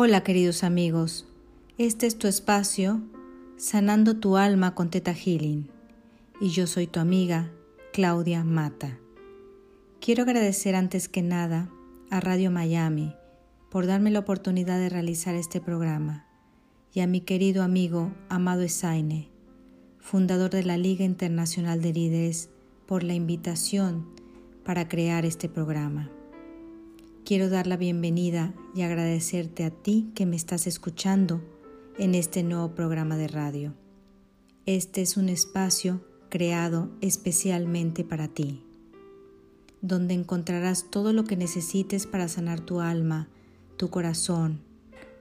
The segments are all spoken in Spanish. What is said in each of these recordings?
Hola queridos amigos, este es tu espacio Sanando tu alma con Teta Healing y yo soy tu amiga Claudia Mata. Quiero agradecer antes que nada a Radio Miami por darme la oportunidad de realizar este programa y a mi querido amigo Amado Esaine, fundador de la Liga Internacional de Líderes, por la invitación para crear este programa. Quiero dar la bienvenida y agradecerte a ti que me estás escuchando en este nuevo programa de radio. Este es un espacio creado especialmente para ti, donde encontrarás todo lo que necesites para sanar tu alma, tu corazón,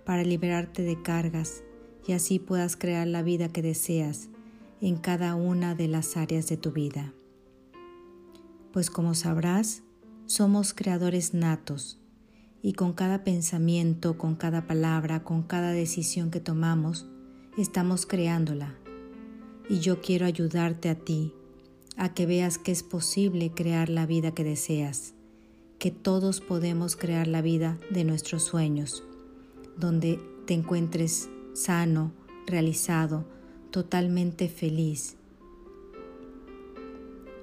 para liberarte de cargas y así puedas crear la vida que deseas en cada una de las áreas de tu vida. Pues como sabrás, somos creadores natos y con cada pensamiento, con cada palabra, con cada decisión que tomamos, estamos creándola. Y yo quiero ayudarte a ti a que veas que es posible crear la vida que deseas, que todos podemos crear la vida de nuestros sueños, donde te encuentres sano, realizado, totalmente feliz.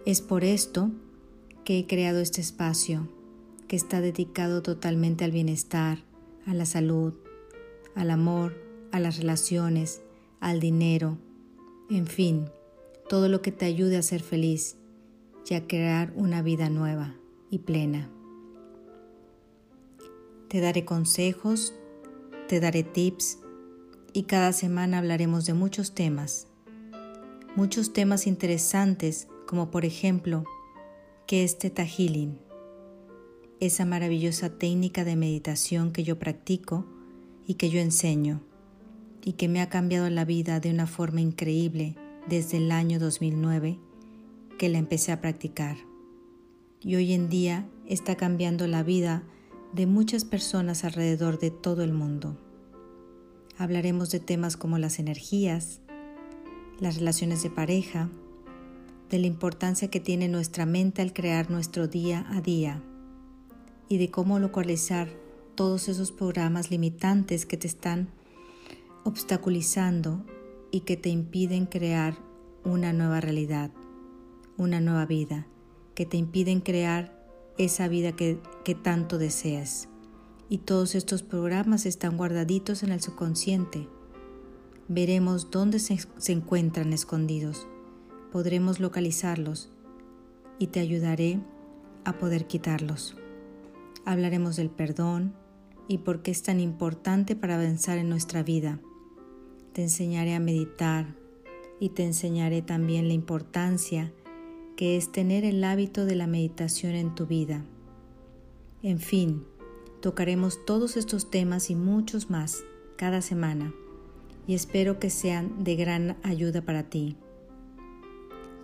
Es por esto que he creado este espacio que está dedicado totalmente al bienestar, a la salud, al amor, a las relaciones, al dinero, en fin, todo lo que te ayude a ser feliz y a crear una vida nueva y plena. Te daré consejos, te daré tips y cada semana hablaremos de muchos temas. Muchos temas interesantes como por ejemplo que es Teta Healing, esa maravillosa técnica de meditación que yo practico y que yo enseño, y que me ha cambiado la vida de una forma increíble desde el año 2009 que la empecé a practicar. Y hoy en día está cambiando la vida de muchas personas alrededor de todo el mundo. Hablaremos de temas como las energías, las relaciones de pareja, de la importancia que tiene nuestra mente al crear nuestro día a día y de cómo localizar todos esos programas limitantes que te están obstaculizando y que te impiden crear una nueva realidad, una nueva vida, que te impiden crear esa vida que, tanto deseas. Y todos estos programas están guardaditos en el subconsciente. Veremos dónde se encuentran escondidos podremos localizarlos y te ayudaré a poder quitarlos. Hablaremos del perdón y por qué es tan importante para avanzar en nuestra vida. Te enseñaré a meditar y te enseñaré también la importancia que es tener el hábito de la meditación en tu vida. En fin, tocaremos todos estos temas y muchos más cada semana y espero que sean de gran ayuda para ti.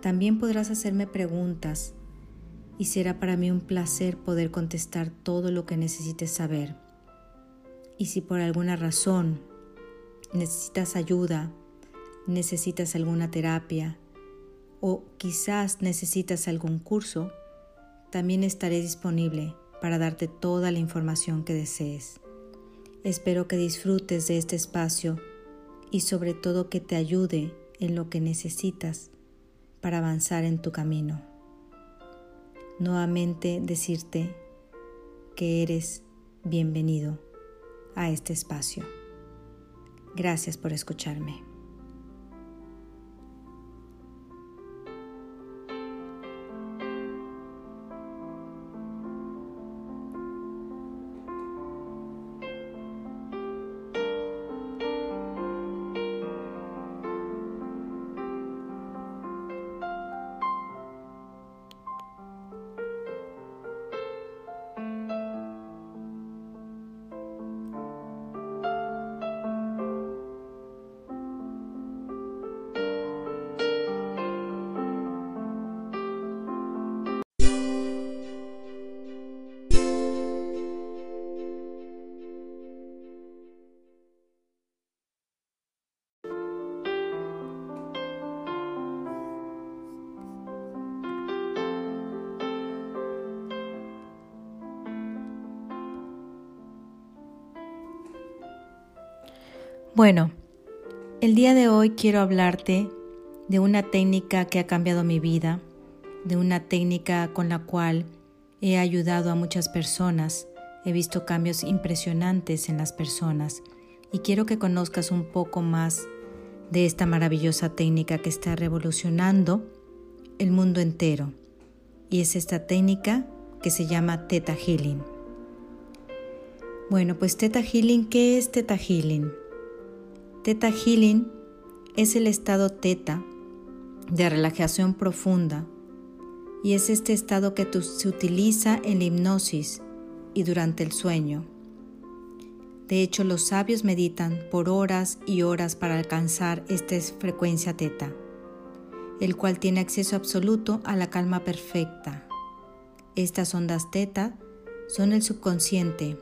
También podrás hacerme preguntas y será para mí un placer poder contestar todo lo que necesites saber. Y si por alguna razón necesitas ayuda, necesitas alguna terapia o quizás necesitas algún curso, también estaré disponible para darte toda la información que desees. Espero que disfrutes de este espacio y sobre todo que te ayude en lo que necesitas para avanzar en tu camino. Nuevamente decirte que eres bienvenido a este espacio. Gracias por escucharme. Bueno, el día de hoy quiero hablarte de una técnica que ha cambiado mi vida, de una técnica con la cual he ayudado a muchas personas, he visto cambios impresionantes en las personas y quiero que conozcas un poco más de esta maravillosa técnica que está revolucionando el mundo entero. Y es esta técnica que se llama Theta Healing. Bueno, pues Theta Healing, ¿qué es Theta Healing? Theta Healing es el estado Theta de relajación profunda y es este estado que se utiliza en la hipnosis y durante el sueño. De hecho, los sabios meditan por horas y horas para alcanzar esta frecuencia teta, el cual tiene acceso absoluto a la calma perfecta. Estas ondas teta son el subconsciente,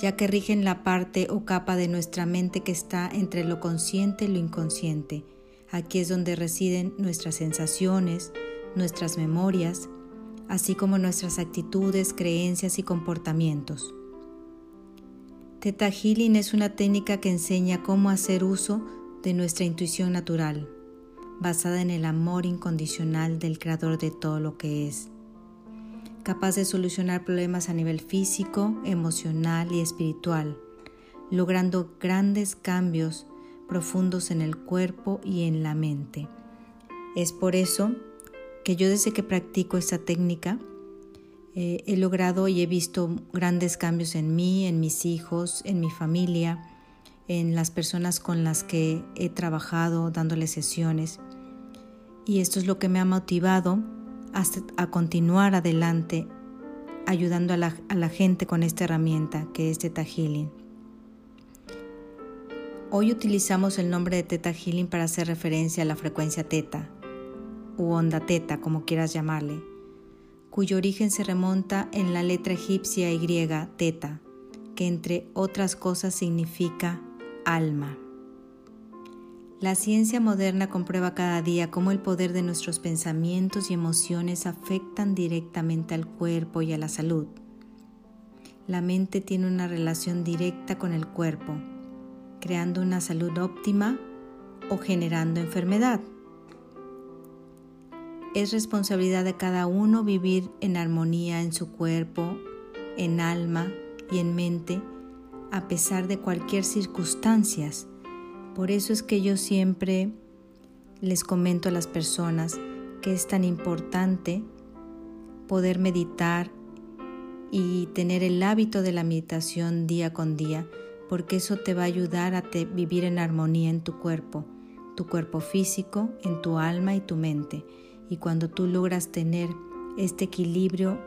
ya que rigen la parte o capa de nuestra mente que está entre lo consciente y lo inconsciente. Aquí es donde residen nuestras sensaciones, nuestras memorias, así como nuestras actitudes, creencias y comportamientos. Teta Healing es una técnica que enseña cómo hacer uso de nuestra intuición natural, basada en el amor incondicional del creador de todo lo que es capaz de solucionar problemas a nivel físico, emocional y espiritual, logrando grandes cambios profundos en el cuerpo y en la mente. Es por eso que yo desde que practico esta técnica eh, he logrado y he visto grandes cambios en mí, en mis hijos, en mi familia, en las personas con las que he trabajado dándoles sesiones. Y esto es lo que me ha motivado a continuar adelante ayudando a la, gente con esta herramienta que es Teta Healing. Hoy utilizamos el nombre de Teta Healing para hacer referencia a la frecuencia teta u onda teta, como quieras llamarle, cuyo origen se remonta en la letra egipcia y griega teta, que entre otras cosas significa alma. La ciencia moderna comprueba cada día cómo el poder de nuestros pensamientos y emociones afectan directamente al cuerpo y a la salud. La mente tiene una relación directa con el cuerpo, creando una salud óptima o generando enfermedad. Es responsabilidad de cada uno vivir en armonía en su cuerpo, en alma y en mente, a pesar de cualquier circunstancias por eso es que yo siempre les comento a las personas que es tan importante poder meditar y tener el hábito de la meditación día con día, porque eso te va a ayudar a vivir en armonía en tu cuerpo, tu cuerpo físico, en tu alma y tu mente. Y cuando tú logras tener este equilibrio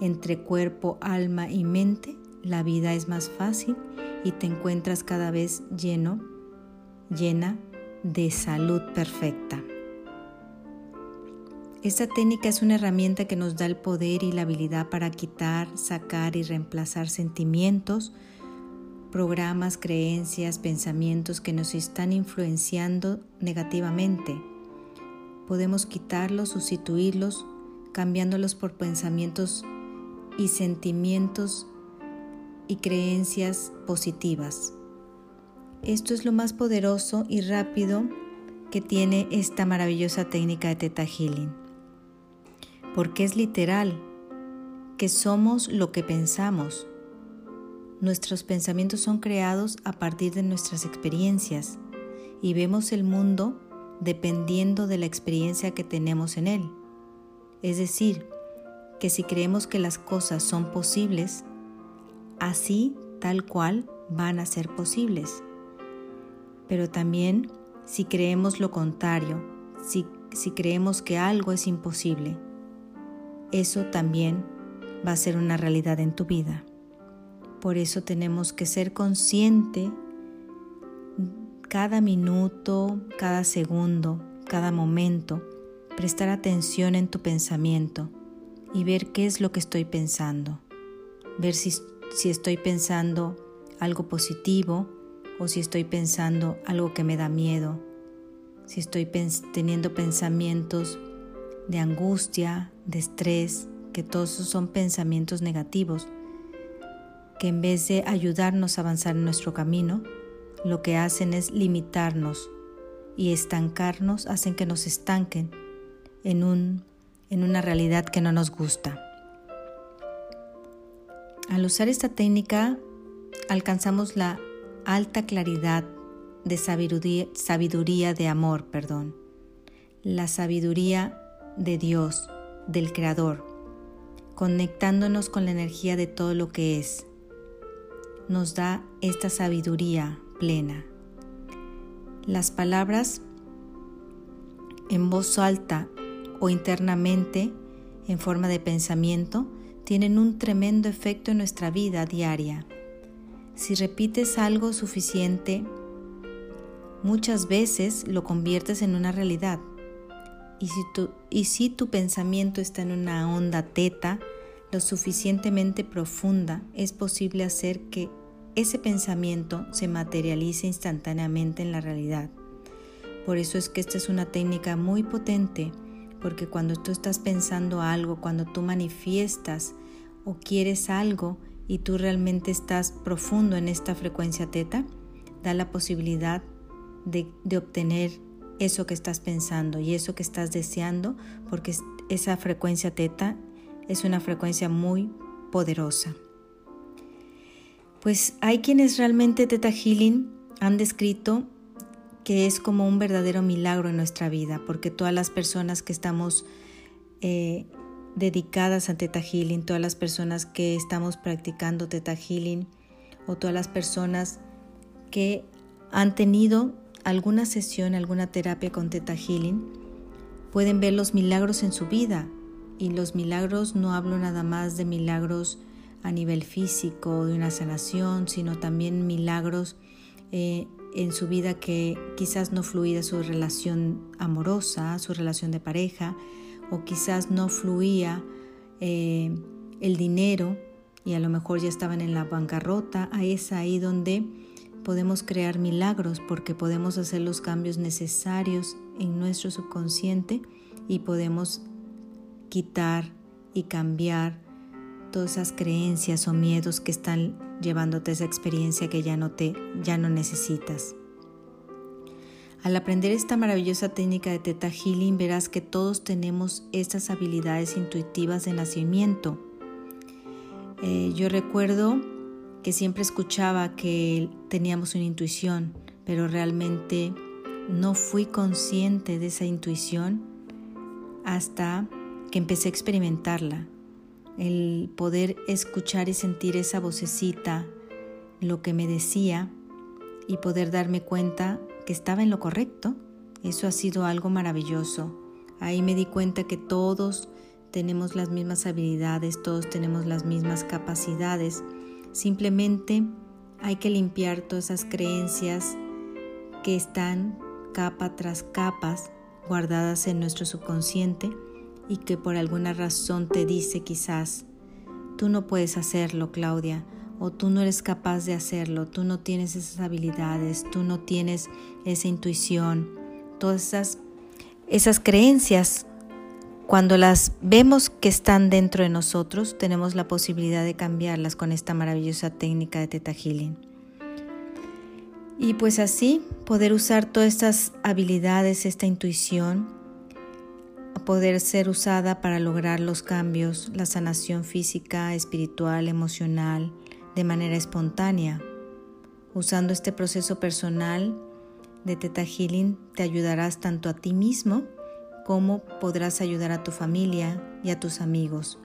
entre cuerpo, alma y mente, la vida es más fácil y te encuentras cada vez lleno llena de salud perfecta. Esta técnica es una herramienta que nos da el poder y la habilidad para quitar, sacar y reemplazar sentimientos, programas, creencias, pensamientos que nos están influenciando negativamente. Podemos quitarlos, sustituirlos, cambiándolos por pensamientos y sentimientos y creencias positivas. Esto es lo más poderoso y rápido que tiene esta maravillosa técnica de Teta Healing. Porque es literal, que somos lo que pensamos. Nuestros pensamientos son creados a partir de nuestras experiencias y vemos el mundo dependiendo de la experiencia que tenemos en él. Es decir, que si creemos que las cosas son posibles, así tal cual van a ser posibles pero también si creemos lo contrario, si, creemos que algo es imposible, eso también va a ser una realidad en tu vida. Por eso tenemos que ser consciente cada minuto, cada segundo, cada momento, prestar atención en tu pensamiento y ver qué es lo que estoy pensando. Ver si, si estoy pensando algo positivo o si estoy pensando algo que me da miedo, si estoy teniendo pensamientos de angustia, de estrés, que todos son pensamientos negativos, que en vez de ayudarnos a avanzar en nuestro camino, lo que hacen es limitarnos y estancarnos, hacen que nos estanquen en, un, en una realidad que no nos gusta. Al usar esta técnica alcanzamos la alta claridad de sabiduría, de amor, perdón, la sabiduría de Dios, del Creador, conectándonos con la energía de todo lo que es. Nos da esta sabiduría plena. Las palabras en voz alta o internamente en forma de pensamiento tienen un tremendo efecto en nuestra vida diaria. Si repites algo suficiente, muchas veces lo conviertes en una realidad. Y si, tu, y si tu pensamiento está en una onda teta, lo suficientemente profunda, es posible hacer que ese pensamiento se materialice instantáneamente en la realidad. Por eso es que esta es una técnica muy potente, porque cuando tú estás pensando algo, cuando tú manifiestas o quieres algo y tú realmente estás profundo en esta frecuencia teta, da la posibilidad de, obtener eso que estás pensando y eso que estás deseando, porque esa frecuencia teta es una frecuencia muy poderosa. Pues hay quienes realmente Teta Healing han descrito que es como un verdadero milagro en nuestra vida, porque todas las personas que estamos eh, dedicadas a Teta Healing, todas las personas que estamos practicando Teta Healing o todas las personas que han tenido alguna sesión, alguna terapia con Teta Healing, pueden ver los milagros en su vida. Y los milagros no hablo nada más de milagros a nivel físico, de una sanación, sino también milagros eh, en su vida que quizás no fluía su relación amorosa, su relación de pareja, o quizás no fluía eh, el dinero y a lo mejor ya estaban en la bancarrota. Ahí es ahí donde podemos crear milagros porque podemos hacer los cambios necesarios en nuestro subconsciente y podemos quitar y cambiar todas esas creencias o miedos que están llevándote a esa experiencia que ya no te ya no necesitas. Al aprender esta maravillosa técnica de Teta Healing verás que todos tenemos estas habilidades intuitivas de nacimiento. Eh, yo recuerdo que siempre escuchaba que teníamos una intuición, pero realmente no fui consciente de esa intuición hasta que empecé a experimentarla el poder escuchar y sentir esa vocecita, lo que me decía y poder darme cuenta que estaba en lo correcto, eso ha sido algo maravilloso. Ahí me di cuenta que todos tenemos las mismas habilidades, todos tenemos las mismas capacidades. Simplemente hay que limpiar todas esas creencias que están capa tras capas guardadas en nuestro subconsciente y que por alguna razón te dice quizás, tú no puedes hacerlo, Claudia, o tú no eres capaz de hacerlo, tú no tienes esas habilidades, tú no tienes esa intuición, todas esas, esas creencias, cuando las vemos que están dentro de nosotros, tenemos la posibilidad de cambiarlas con esta maravillosa técnica de Teta Healing. Y pues así poder usar todas estas habilidades, esta intuición, poder ser usada para lograr los cambios, la sanación física, espiritual, emocional, de manera espontánea. Usando este proceso personal de Teta Healing te ayudarás tanto a ti mismo como podrás ayudar a tu familia y a tus amigos.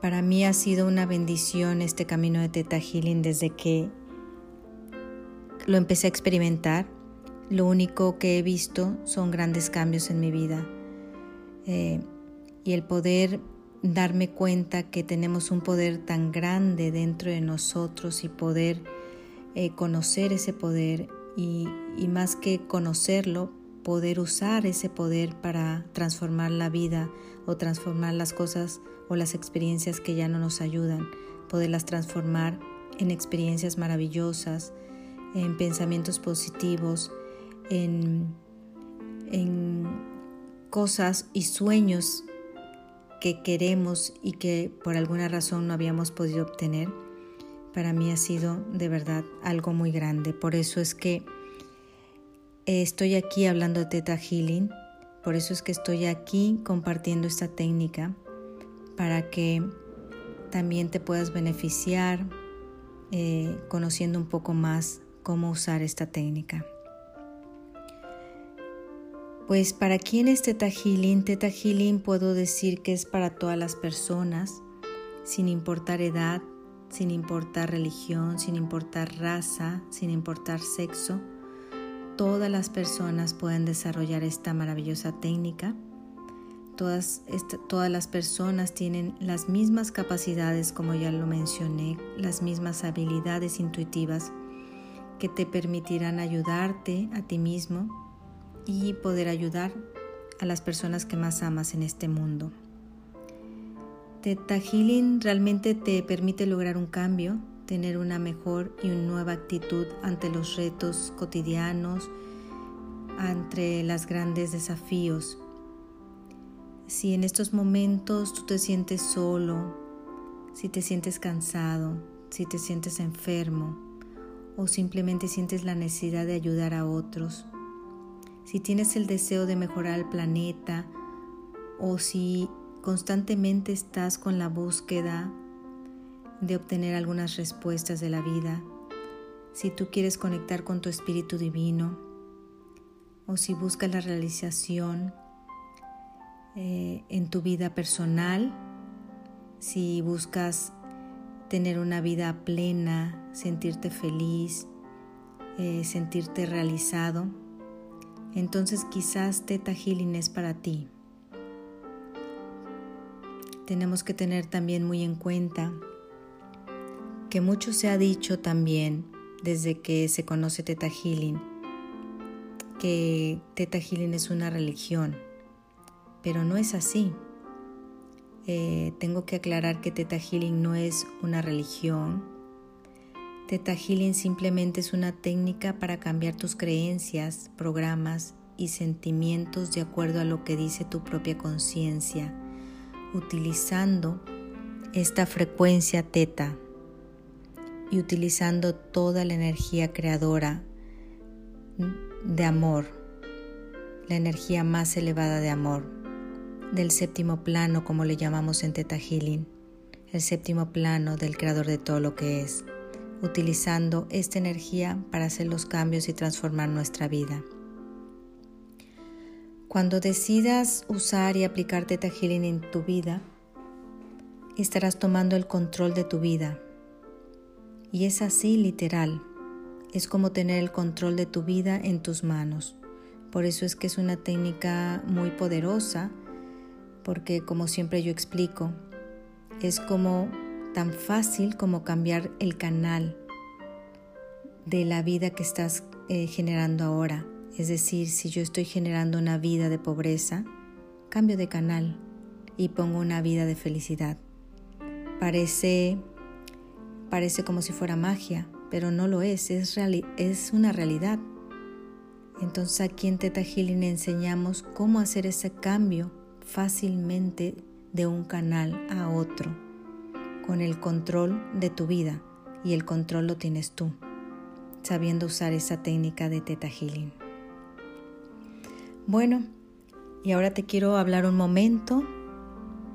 Para mí ha sido una bendición este camino de Teta Healing desde que lo empecé a experimentar lo único que he visto son grandes cambios en mi vida. Eh, y el poder darme cuenta que tenemos un poder tan grande dentro de nosotros y poder eh, conocer ese poder y, y más que conocerlo, poder usar ese poder para transformar la vida o transformar las cosas o las experiencias que ya no nos ayudan, poderlas transformar en experiencias maravillosas, en pensamientos positivos, en, cosas y sueños que queremos y que por alguna razón no habíamos podido obtener, para mí ha sido de verdad algo muy grande. Por eso es que estoy aquí hablando de Teta Healing, por eso es que estoy aquí compartiendo esta técnica para que también te puedas beneficiar eh, conociendo un poco más cómo usar esta técnica. Pues para quién es Teta Healing, puedo decir que es para todas las personas, sin importar edad, sin importar religión, sin importar raza, sin importar sexo. Todas las personas pueden desarrollar esta maravillosa técnica. Todas las personas tienen las mismas capacidades, como ya lo mencioné, las mismas habilidades intuitivas que te permitirán ayudarte a ti mismo y poder ayudar a las personas que más amas en este mundo. Teta Healing realmente te permite lograr un cambio, tener una mejor y una nueva actitud ante los retos cotidianos, ante los grandes desafíos. Si en estos momentos tú te sientes solo, si te sientes cansado, si te sientes enfermo o simplemente sientes la necesidad de ayudar a otros, si tienes el deseo de mejorar el planeta o si constantemente estás con la búsqueda de obtener algunas respuestas de la vida, si tú quieres conectar con tu espíritu divino o si buscas la realización eh, en tu vida personal, si buscas tener una vida plena, sentirte feliz, eh, sentirte realizado, entonces quizás Teta Healing es para ti. Tenemos que tener también muy en cuenta que mucho se ha dicho también desde que se conoce Teta Healing, que Teta Healing es una religión, pero no es así. Eh, tengo que aclarar que Teta Healing no es una religión, Teta Healing simplemente es una técnica para cambiar tus creencias, programas y sentimientos de acuerdo a lo que dice tu propia conciencia, utilizando esta frecuencia teta y utilizando toda la energía creadora de amor, la energía más elevada de amor, del séptimo plano como le llamamos en Teta Healing, el séptimo plano del creador de todo lo que es utilizando esta energía para hacer los cambios y transformar nuestra vida. Cuando decidas usar y aplicar Teta Healing en tu vida, estarás tomando el control de tu vida. Y es así literal. Es como tener el control de tu vida en tus manos. Por eso es que es una técnica muy poderosa, porque como siempre yo explico, es como tan fácil como cambiar el canal de la vida que estás eh, generando ahora. Es decir, si yo estoy generando una vida de pobreza, cambio de canal y pongo una vida de felicidad. Parece, parece como si fuera magia, pero no lo es, es, es una realidad. Entonces aquí en Teta Healing enseñamos cómo hacer ese cambio fácilmente de un canal a otro con el control de tu vida y el control lo tienes tú, sabiendo usar esa técnica de Teta Healing. Bueno, y ahora te quiero hablar un momento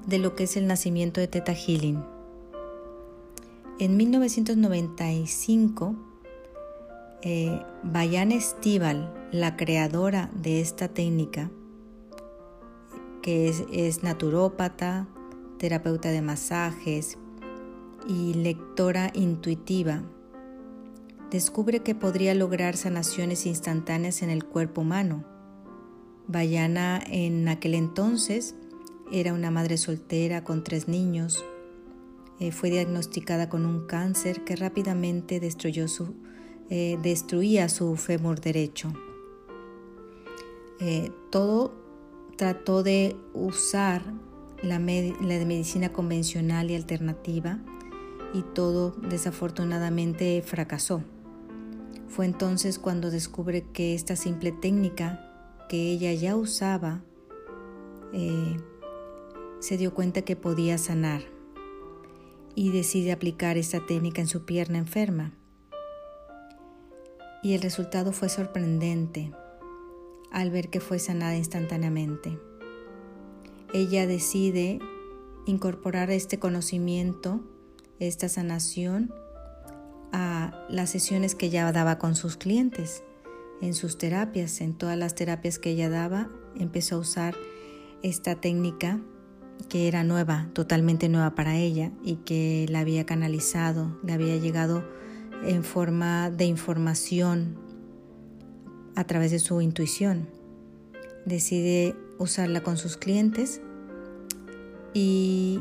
de lo que es el nacimiento de Teta Healing. En 1995, eh, Bayan Estival, la creadora de esta técnica, que es, es naturópata, terapeuta de masajes, y lectora intuitiva, descubre que podría lograr sanaciones instantáneas en el cuerpo humano. Bayana en aquel entonces era una madre soltera con tres niños. Eh, fue diagnosticada con un cáncer que rápidamente destruyó su, eh, destruía su fémur derecho. Eh, todo trató de usar la, la medicina convencional y alternativa y todo desafortunadamente fracasó. Fue entonces cuando descubre que esta simple técnica que ella ya usaba eh, se dio cuenta que podía sanar. y decide aplicar esta técnica en su pierna enferma. Y el resultado fue sorprendente al ver que fue sanada instantáneamente. Ella decide incorporar este conocimiento, esta sanación, a las sesiones que ella daba con sus clientes, en sus terapias, en todas las terapias que ella daba, empezó a usar esta técnica que era nueva, totalmente nueva para ella y que la había canalizado, le había llegado en forma de información a través de su intuición. Decide usarla con sus clientes y,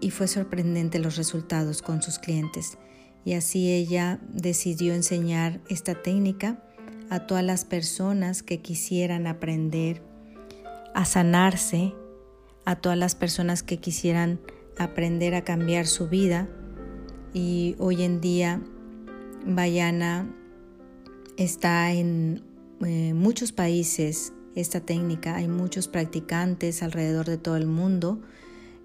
y fue sorprendente los resultados con sus clientes. Y así ella decidió enseñar esta técnica a todas las personas que quisieran aprender a sanarse, a todas las personas que quisieran aprender a cambiar su vida. Y hoy en día Bayana está en eh, muchos países esta técnica, hay muchos practicantes alrededor de todo el mundo,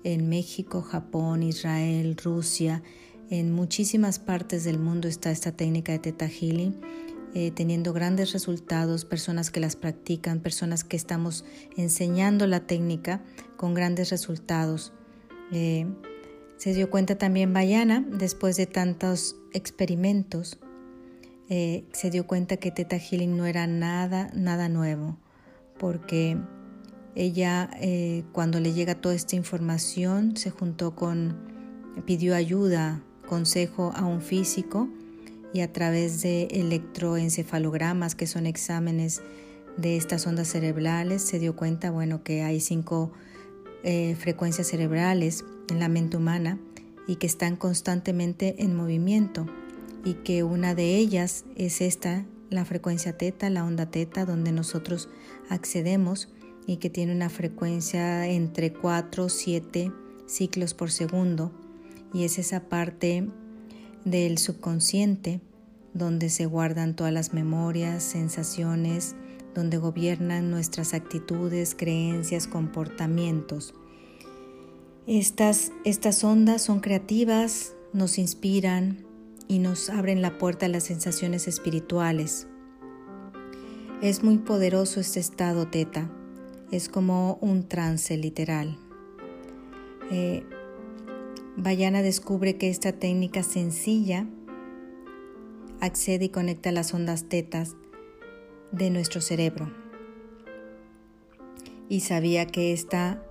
en México, Japón, Israel, Rusia, en muchísimas partes del mundo está esta técnica de Teta Healing, eh, teniendo grandes resultados, personas que las practican, personas que estamos enseñando la técnica con grandes resultados. Eh, se dio cuenta también Bayana, después de tantos experimentos, eh, se dio cuenta que Teta Healing no era nada, nada nuevo, porque ella cuando le llega toda esta información se juntó con, pidió ayuda consejo a un físico y a través de electroencefalogramas, que son exámenes de estas ondas cerebrales, se dio cuenta, bueno, que hay cinco eh, frecuencias cerebrales en la mente humana y que están constantemente en movimiento y que una de ellas es esta, la frecuencia teta, la onda teta, donde nosotros accedemos y que tiene una frecuencia entre 4 o 7 ciclos por segundo y es esa parte del subconsciente donde se guardan todas las memorias, sensaciones, donde gobiernan nuestras actitudes, creencias, comportamientos. Estas, estas ondas son creativas, nos inspiran y nos abren la puerta a las sensaciones espirituales. Es muy poderoso este estado teta, es como un trance literal. Eh, Bayana descubre que esta técnica sencilla accede y conecta las ondas tetas de nuestro cerebro. Y sabía que esta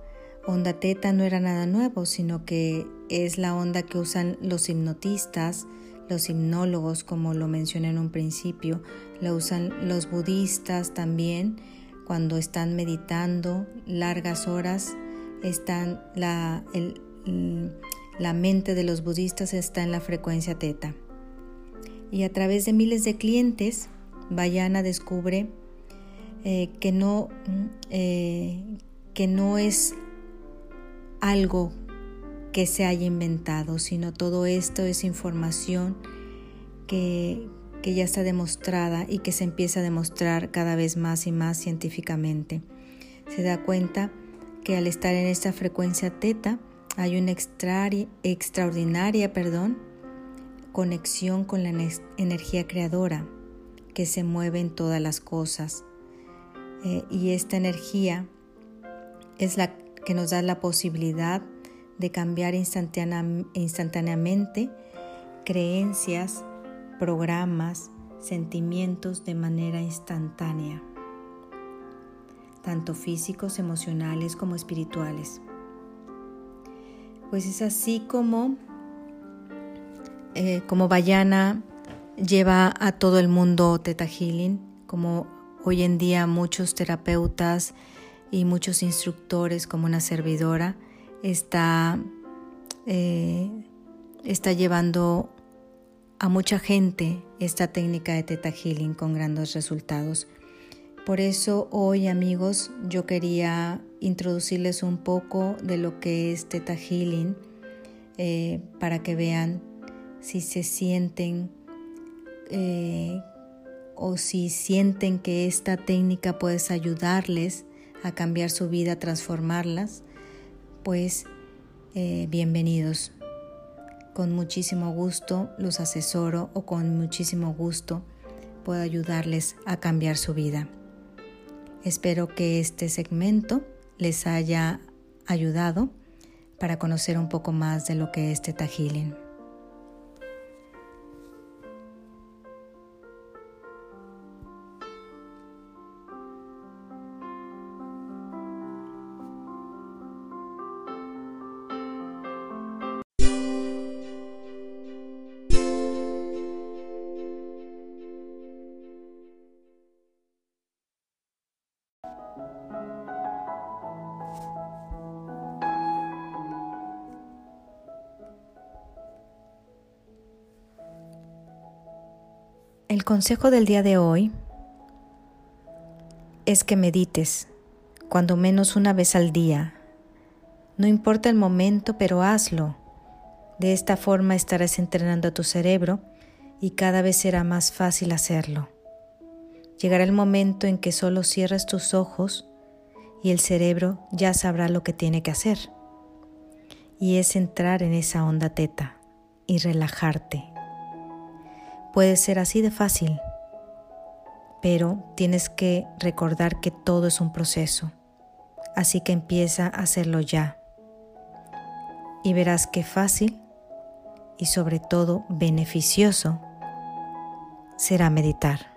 onda teta no era nada nuevo, sino que es la onda que usan los hipnotistas, los hipnólogos, como lo mencioné en un principio, la usan los budistas también cuando están meditando largas horas, están la, el, la mente de los budistas está en la frecuencia teta. Y a través de miles de clientes, Bayana descubre eh, que, no, eh, que no es algo que se haya inventado, sino todo esto es información que, que ya está demostrada y que se empieza a demostrar cada vez más y más científicamente. Se da cuenta que al estar en esta frecuencia teta, hay una extraordinaria perdón, conexión con la energía creadora que se mueve en todas las cosas. Eh, y esta energía es la que nos da la posibilidad de cambiar instantáneamente creencias, programas, sentimientos de manera instantánea, tanto físicos, emocionales como espirituales. Pues es así como, eh, como Bayana lleva a todo el mundo Teta Healing, como hoy en día muchos terapeutas y muchos instructores, como una servidora, está, eh, está llevando a mucha gente esta técnica de Teta Healing con grandes resultados. Por eso hoy amigos yo quería introducirles un poco de lo que es Teta Healing eh, para que vean si se sienten eh, o si sienten que esta técnica puede ayudarles a cambiar su vida, transformarlas, pues eh, bienvenidos. Con muchísimo gusto los asesoro o con muchísimo gusto puedo ayudarles a cambiar su vida. Espero que este segmento les haya ayudado para conocer un poco más de lo que es Teta Healing. El consejo del día de hoy es que medites, cuando menos una vez al día. No importa el momento, pero hazlo. De esta forma estarás entrenando a tu cerebro y cada vez será más fácil hacerlo. Llegará el momento en que solo cierras tus ojos y el cerebro ya sabrá lo que tiene que hacer. Y es entrar en esa onda teta y relajarte Puede ser así de fácil, pero tienes que recordar que todo es un proceso. Así que empieza a hacerlo ya. Y verás qué fácil y sobre todo beneficioso será meditar.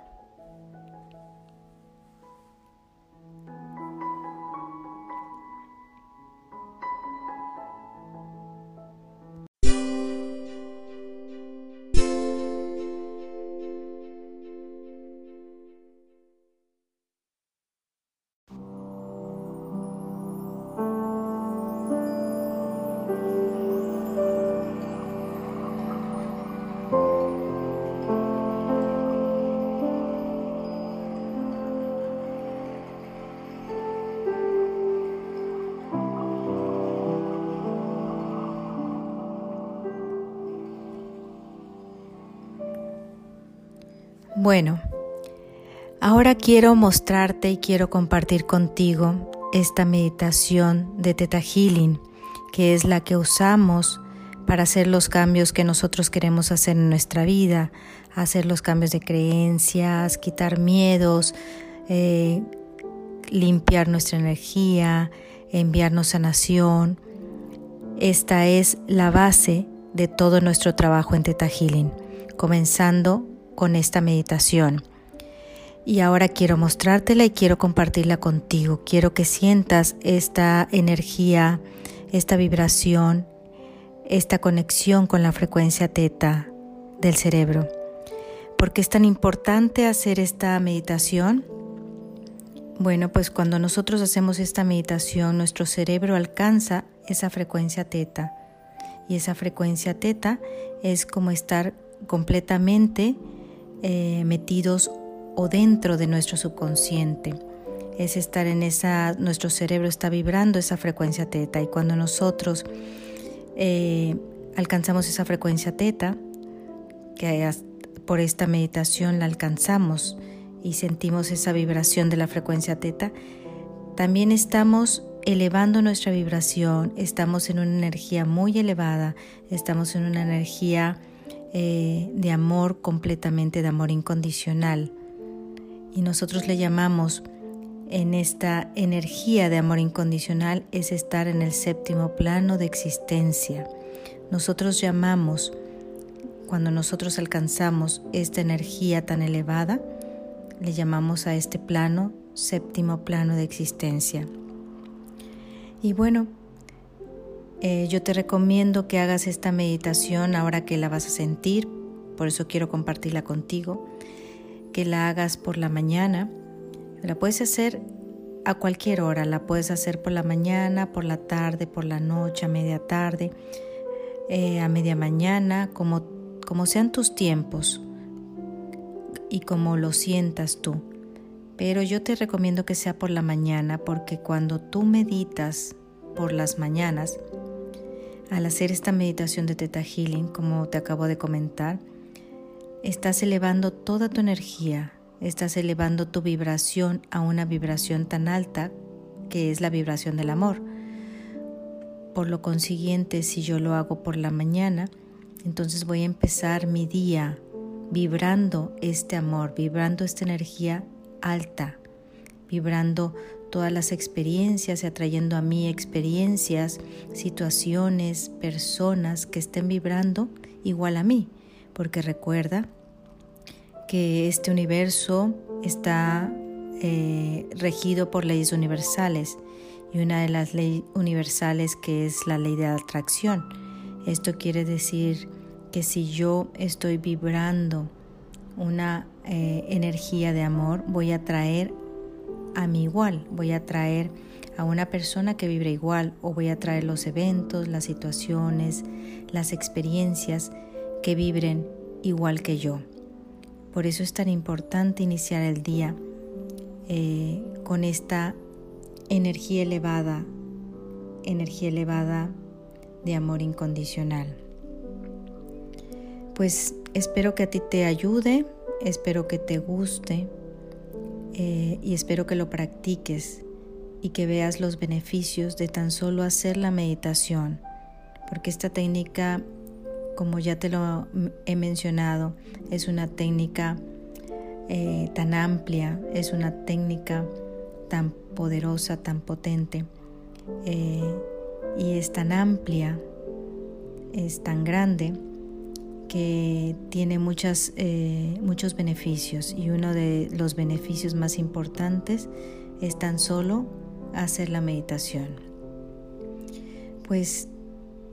Bueno, ahora quiero mostrarte y quiero compartir contigo esta meditación de Teta Healing, que es la que usamos para hacer los cambios que nosotros queremos hacer en nuestra vida, hacer los cambios de creencias, quitar miedos, eh, limpiar nuestra energía, enviarnos sanación. Esta es la base de todo nuestro trabajo en Teta Healing, comenzando con esta meditación. Y ahora quiero mostrártela y quiero compartirla contigo. Quiero que sientas esta energía, esta vibración, esta conexión con la frecuencia teta del cerebro. ¿Por qué es tan importante hacer esta meditación? Bueno, pues cuando nosotros hacemos esta meditación, nuestro cerebro alcanza esa frecuencia teta. Y esa frecuencia teta es como estar completamente eh, metidos o dentro de nuestro subconsciente. Es estar en esa, nuestro cerebro está vibrando esa frecuencia teta y cuando nosotros eh, alcanzamos esa frecuencia teta, que por esta meditación la alcanzamos y sentimos esa vibración de la frecuencia teta, también estamos elevando nuestra vibración, estamos en una energía muy elevada, estamos en una energía eh, de amor completamente, de amor incondicional. Y nosotros le llamamos en esta energía de amor incondicional es estar en el séptimo plano de existencia. Nosotros llamamos, cuando nosotros alcanzamos esta energía tan elevada, le llamamos a este plano séptimo plano de existencia. Y bueno, eh, yo te recomiendo que hagas esta meditación ahora que la vas a sentir, por eso quiero compartirla contigo, que la hagas por la mañana. La puedes hacer a cualquier hora, la puedes hacer por la mañana, por la tarde, por la noche, a media tarde, eh, a media mañana, como, como sean tus tiempos y como lo sientas tú. Pero yo te recomiendo que sea por la mañana porque cuando tú meditas por las mañanas, al hacer esta meditación de Teta Healing, como te acabo de comentar, estás elevando toda tu energía, estás elevando tu vibración a una vibración tan alta que es la vibración del amor. Por lo consiguiente, si yo lo hago por la mañana, Entonces voy a empezar mi día vibrando este amor, vibrando esta energía alta, vibrando todas las experiencias y atrayendo a mí experiencias, situaciones, personas que estén vibrando igual a mí, porque recuerda que este universo está eh, regido por leyes universales y una de las leyes universales que es la ley de atracción. Esto quiere decir que si yo estoy vibrando una eh, energía de amor, voy a traer a mi igual, voy a traer a una persona que vibre igual o voy a traer los eventos, las situaciones, las experiencias que vibren igual que yo. Por eso es tan importante iniciar el día eh, con esta energía elevada, energía elevada de amor incondicional. Pues espero que a ti te ayude, espero que te guste eh, y espero que lo practiques y que veas los beneficios de tan solo hacer la meditación, porque esta técnica, como ya te lo he mencionado, es una técnica eh, tan amplia, es una técnica tan poderosa, tan potente eh, y es tan amplia, es tan grande que tiene eh, muchos beneficios y uno de los beneficios más importantes es tan solo hacer la meditación. Pues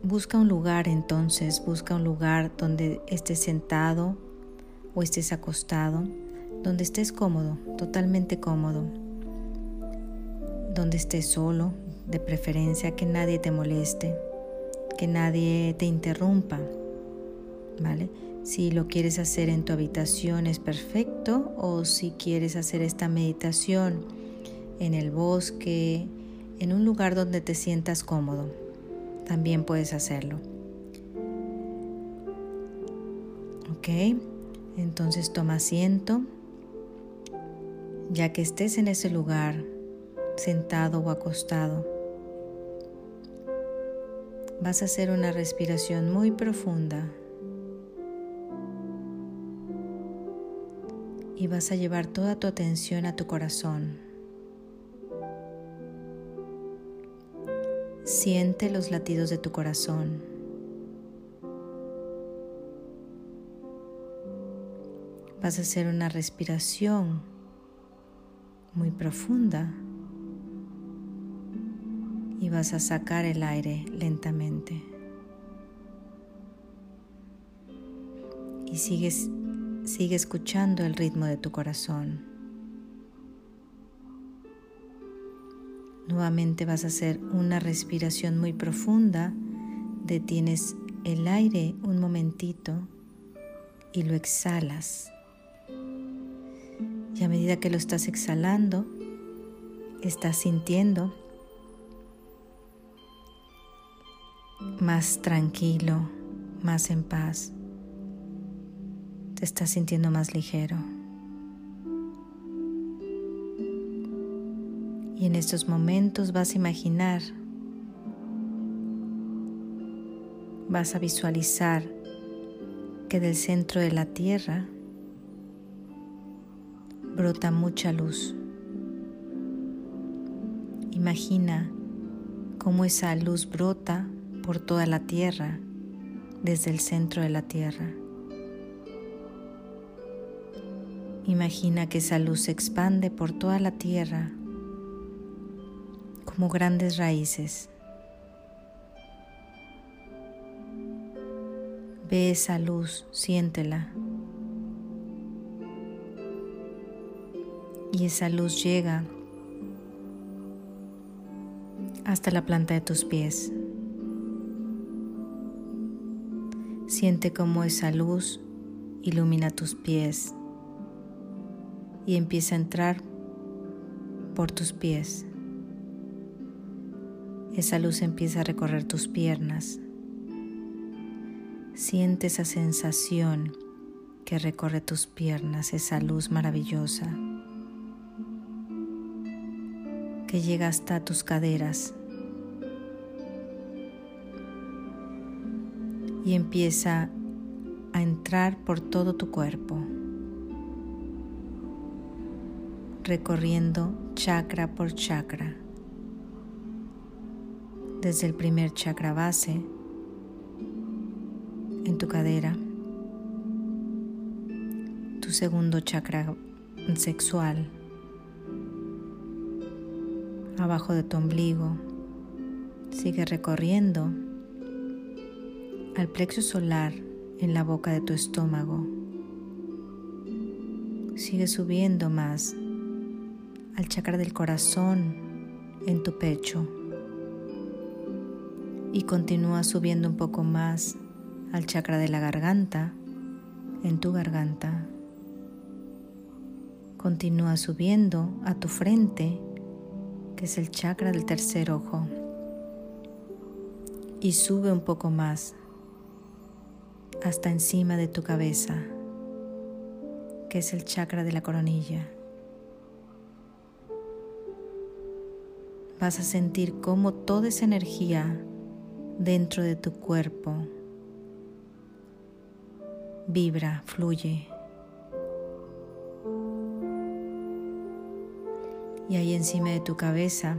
busca un lugar entonces, busca un lugar donde estés sentado o estés acostado, donde estés cómodo, totalmente cómodo donde estés solo, de preferencia que nadie te moleste, que nadie te interrumpa, Si lo quieres hacer en tu habitación es perfecto o si quieres hacer esta meditación en el bosque, en un lugar donde te sientas cómodo, también puedes hacerlo. ¿Ok? Entonces toma asiento. Ya que estés en ese lugar, sentado o acostado. Vas a hacer una respiración muy profunda y vas a llevar toda tu atención a tu corazón. Siente los latidos de tu corazón. Vas a hacer una respiración muy profunda y vas a sacar el aire lentamente. Y sigues, sigue escuchando el ritmo de tu corazón. Nuevamente vas a hacer una respiración muy profunda. Detienes el aire un momentito y lo exhalas. Y a medida que lo estás exhalando, estás sintiendo más tranquilo, más en paz. Estás sintiendo más ligero. Y en estos momentos vas a imaginar, vas a visualizar que del centro de la tierra brota mucha luz. Imagina cómo esa luz brota por toda la tierra, desde el centro de la tierra. Imagina que esa luz se expande por toda la tierra como grandes raíces. Ve esa luz, siéntela. Y esa luz llega hasta la planta de tus pies. Siente cómo esa luz ilumina tus pies y empieza a entrar por tus pies. Esa luz empieza a recorrer tus piernas. Siente esa sensación que recorre tus piernas, esa luz maravillosa que llega hasta tus caderas y empieza a entrar por todo tu cuerpo, recorriendo chakra por chakra, desde el primer chakra base en tu cadera, tu segundo chakra sexual, abajo de tu ombligo, sigue recorriendo al plexo solar en la boca de tu estómago. Sigue subiendo más al chakra del corazón en tu pecho y continúa subiendo un poco más al chakra de la garganta en tu garganta. Continúa subiendo a tu frente, que es el chakra del tercer ojo, y sube un poco más hasta encima de tu cabeza, que es el chakra de la coronilla. Vas a sentir cómo toda esa energía dentro de tu cuerpo vibra, fluye. Y ahí encima de tu cabeza,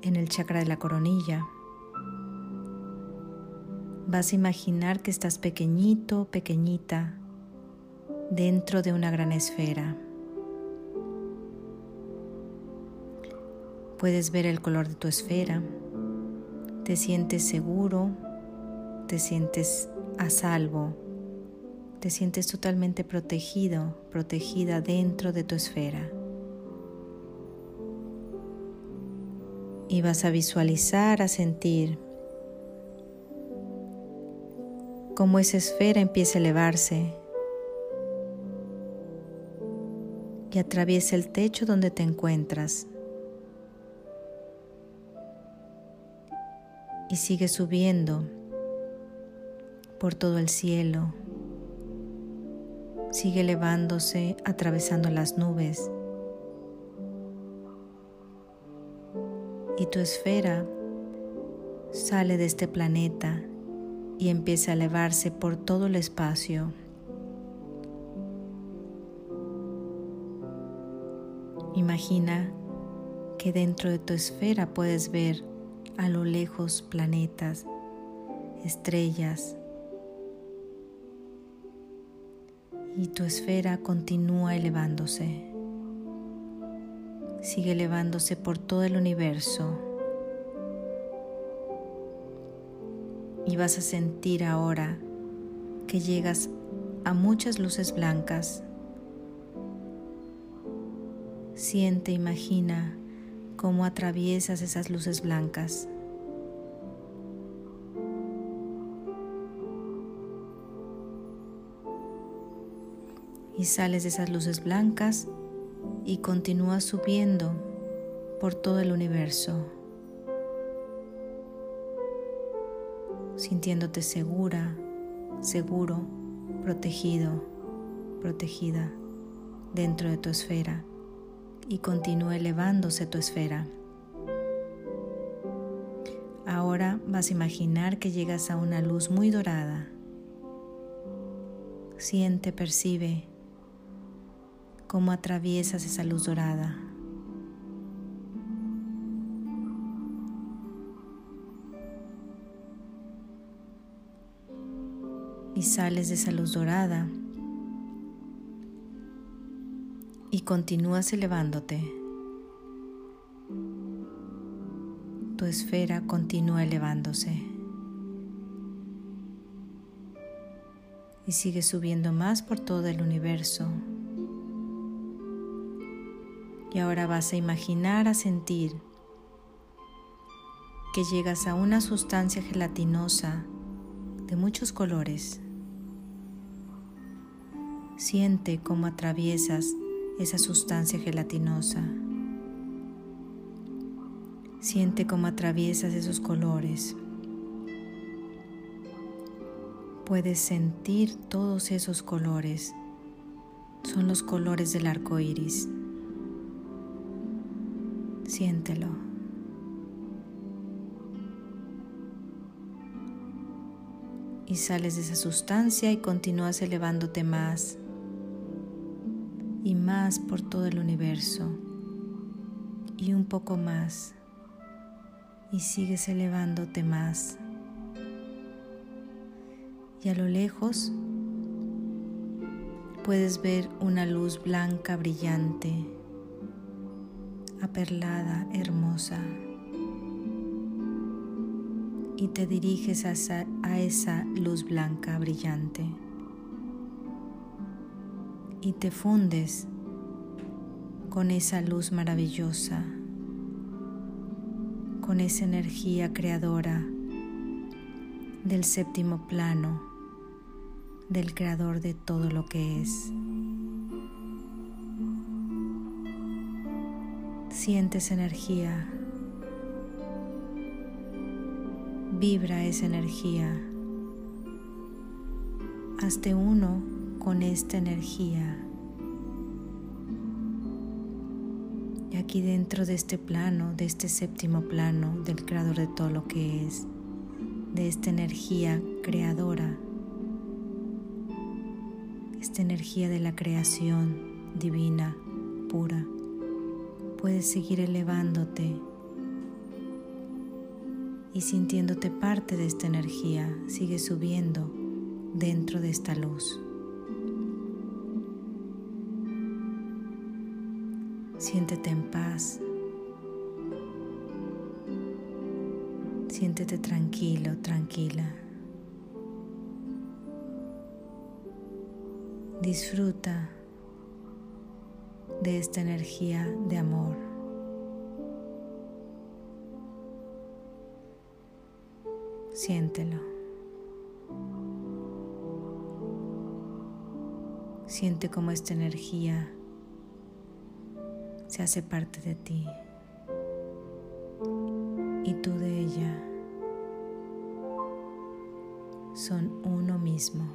en el chakra de la coronilla, vas a imaginar que estás pequeñito, pequeñita, dentro de una gran esfera. Puedes ver el color de tu esfera, te sientes seguro, te sientes a salvo, te sientes totalmente protegido, protegida dentro de tu esfera. Y vas a visualizar, a sentir cómo esa esfera empieza a elevarse y atraviesa el techo donde te encuentras y sigue subiendo por todo el cielo, sigue elevándose atravesando las nubes y tu esfera sale de este planeta y empieza a elevarse por todo el espacio. Imagina que dentro de tu esfera puedes ver a lo lejos planetas, estrellas, y tu esfera continúa elevándose. Sigue elevándose por todo el universo. y vas a sentir ahora que llegas a muchas luces blancas. Siente, imagina cómo atraviesas esas luces blancas. Y sales de esas luces blancas y continúas subiendo por todo el universo. sintiéndote segura, seguro, protegido, protegida dentro de tu esfera y continúe elevándose tu esfera. Ahora vas a imaginar que llegas a una luz muy dorada. Siente, percibe cómo atraviesas esa luz dorada. y sales de esa luz dorada y continúas elevándote. Tu esfera continúa elevándose y sigue subiendo más por todo el universo. Y ahora vas a imaginar, a sentir que llegas a una sustancia gelatinosa de muchos colores. Siente cómo atraviesas esa sustancia gelatinosa. Siente cómo atraviesas esos colores. Puedes sentir todos esos colores. Son los colores del arco iris. Siéntelo. y sales de esa sustancia y continúas elevándote más por todo el universo y un poco más y sigues elevándote más. Y a lo lejos puedes ver una luz blanca brillante, aperlada, hermosa. Y te diriges a a esa luz blanca brillante. Y te fundes con esa luz maravillosa con esa energía creadora del séptimo plano, del creador de todo lo que es. Siente esa energía, vibra esa energía, hazte uno con esta energía. Aquí dentro de este plano, de este séptimo plano, del creador de todo lo que es, de esta energía creadora, esta energía de la creación divina, pura, puedes seguir elevándote y sintiéndote parte de esta energía, sigue subiendo dentro de esta luz. Siéntete en paz. Siéntete tranquilo, tranquila. Disfruta de esta energía de amor. Siéntelo. Siente como esta energía se hace parte de ti y tú de ella son uno mismo.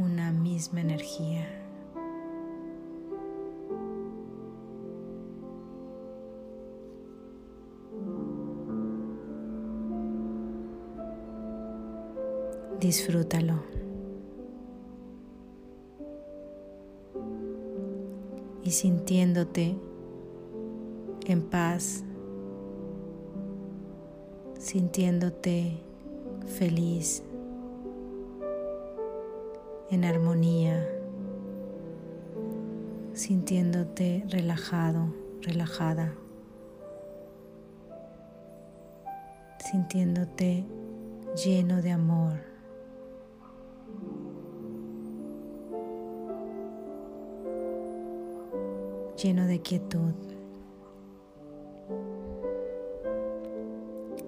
Una misma energía. Disfrútalo. Sintiéndote en paz, sintiéndote feliz, en armonía, sintiéndote relajado, relajada, sintiéndote lleno de amor. Lleno de quietud,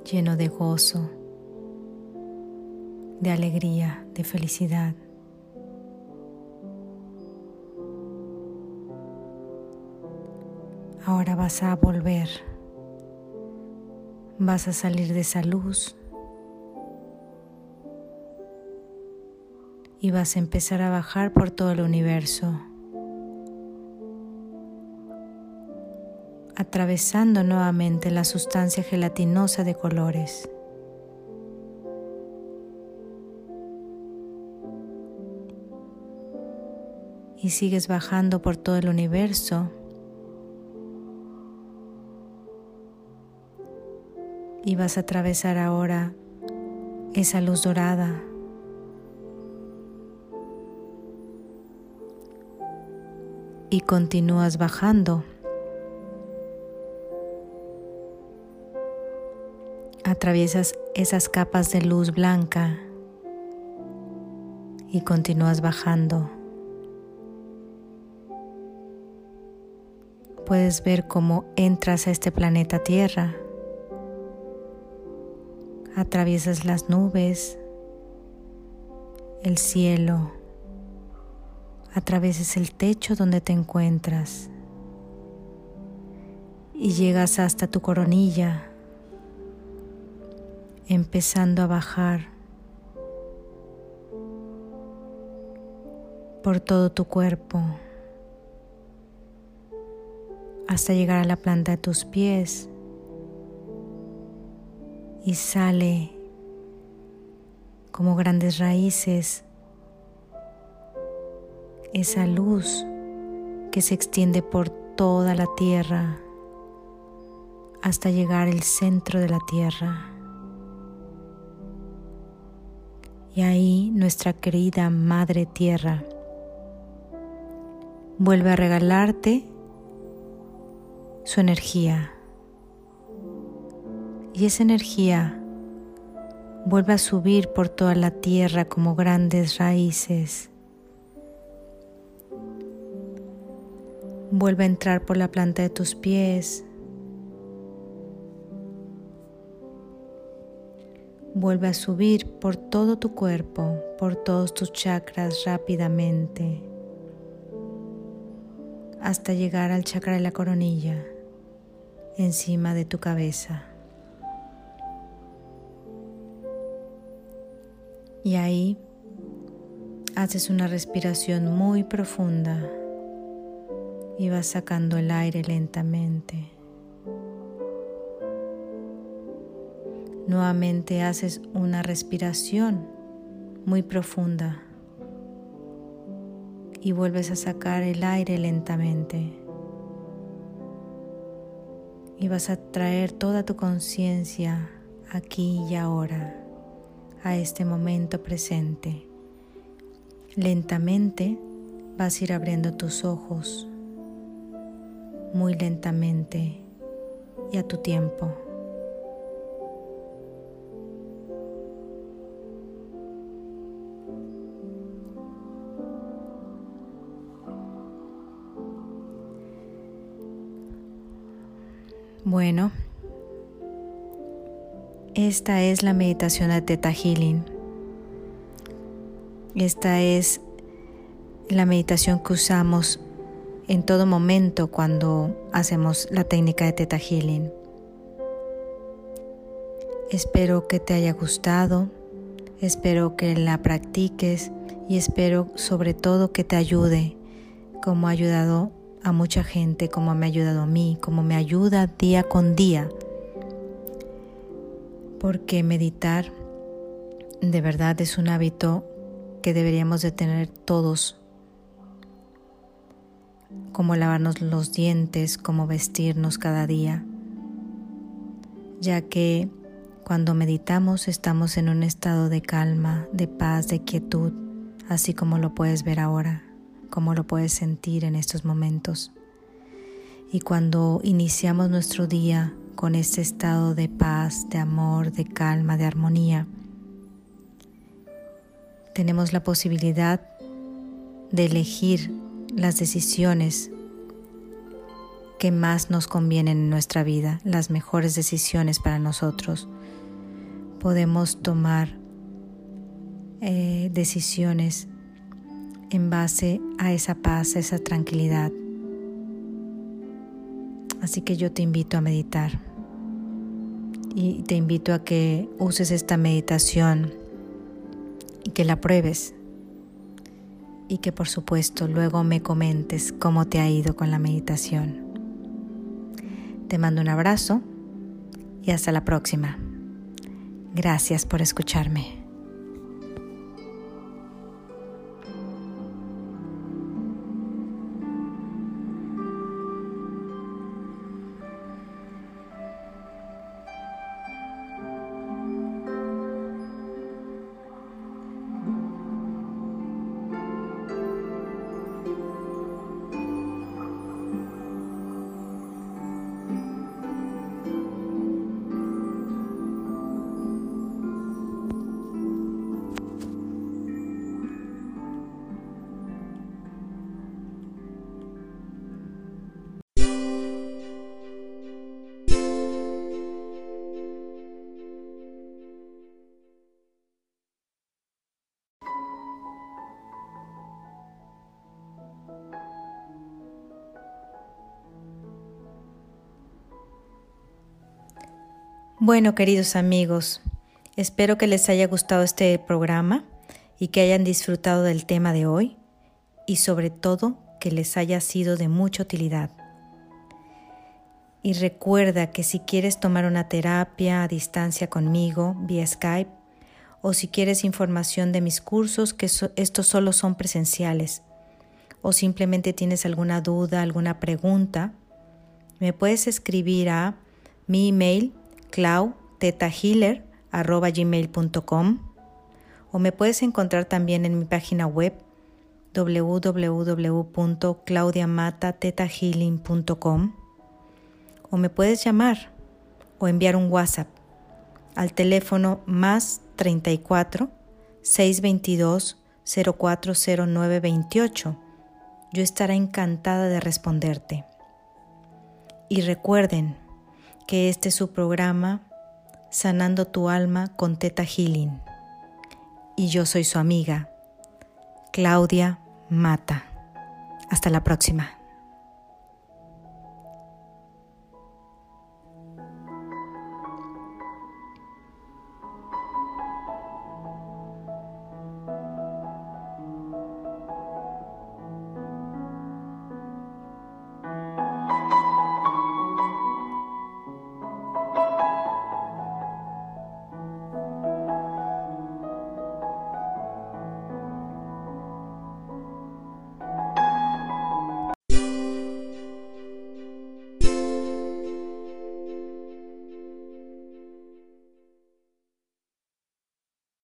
lleno de gozo, de alegría, de felicidad. Ahora vas a volver, vas a salir de esa luz y vas a empezar a bajar por todo el universo. Atravesando nuevamente la sustancia gelatinosa de colores. Y sigues bajando por todo el universo. Y vas a atravesar ahora esa luz dorada. Y continúas bajando atraviesas esas capas de luz blanca y continúas bajando. Puedes ver cómo entras a este planeta Tierra. Atraviesas las nubes, el cielo, atraviesas el techo donde te encuentras y llegas hasta tu coronilla empezando a bajar por todo tu cuerpo, hasta llegar a la planta de tus pies y sale como grandes raíces esa luz que se extiende por toda la tierra hasta llegar al centro de la tierra. Y ahí nuestra querida Madre Tierra vuelve a regalarte su energía. Y esa energía vuelve a subir por toda la tierra como grandes raíces. Vuelve a entrar por la planta de tus pies. Vuelve a subir por todo tu cuerpo, por todos tus chakras rápidamente, hasta llegar al chakra de la coronilla, encima de tu cabeza. Y ahí haces una respiración muy profunda y vas sacando el aire lentamente. Nuevamente haces una respiración muy profunda y vuelves a sacar el aire lentamente. Y vas a traer toda tu conciencia aquí y ahora, a este momento presente. Lentamente vas a ir abriendo tus ojos muy lentamente y a tu tiempo. Bueno, esta es la meditación de Teta Healing. Esta es la meditación que usamos en todo momento cuando hacemos la técnica de Teta Healing. Espero que te haya gustado, espero que la practiques y espero sobre todo que te ayude como ha ayudado a mucha gente, como me ha ayudado a mí, como me ayuda día con día. Porque meditar de verdad es un hábito que deberíamos de tener todos como lavarnos los dientes, como vestirnos cada día, ya que cuando meditamos estamos en un estado de calma, de paz, de quietud, así como lo puedes ver ahora, como lo puedes sentir en estos momentos. Y cuando iniciamos nuestro día con este estado de paz, de amor, de calma, de armonía, tenemos la posibilidad de elegir las decisiones que más nos convienen en nuestra vida, las mejores decisiones para nosotros. Podemos tomar eh, decisiones en base a esa paz, a esa tranquilidad. Así que yo te invito a meditar y te invito a que uses esta meditación y que la pruebes y que por supuesto luego me comentes cómo te ha ido con la meditación. Te mando un abrazo y hasta la próxima. Gracias por escucharme. Bueno, queridos amigos, espero que les haya gustado este programa y que hayan disfrutado del tema de hoy y sobre todo que les haya sido de mucha utilidad. Y recuerda que si quieres tomar una terapia a distancia conmigo vía Skype o si quieres información de mis cursos, que estos solo son presenciales, o simplemente tienes alguna duda, alguna pregunta, me puedes escribir a mi email clautetahiller.com o me puedes encontrar también en mi página web www.claudiamatatetahilling.com o me puedes llamar o enviar un WhatsApp al teléfono más 34 622 040928. Yo estaré encantada de responderte. Y recuerden que este es su programa Sanando tu alma con Teta Healing. Y yo soy su amiga, Claudia Mata. Hasta la próxima.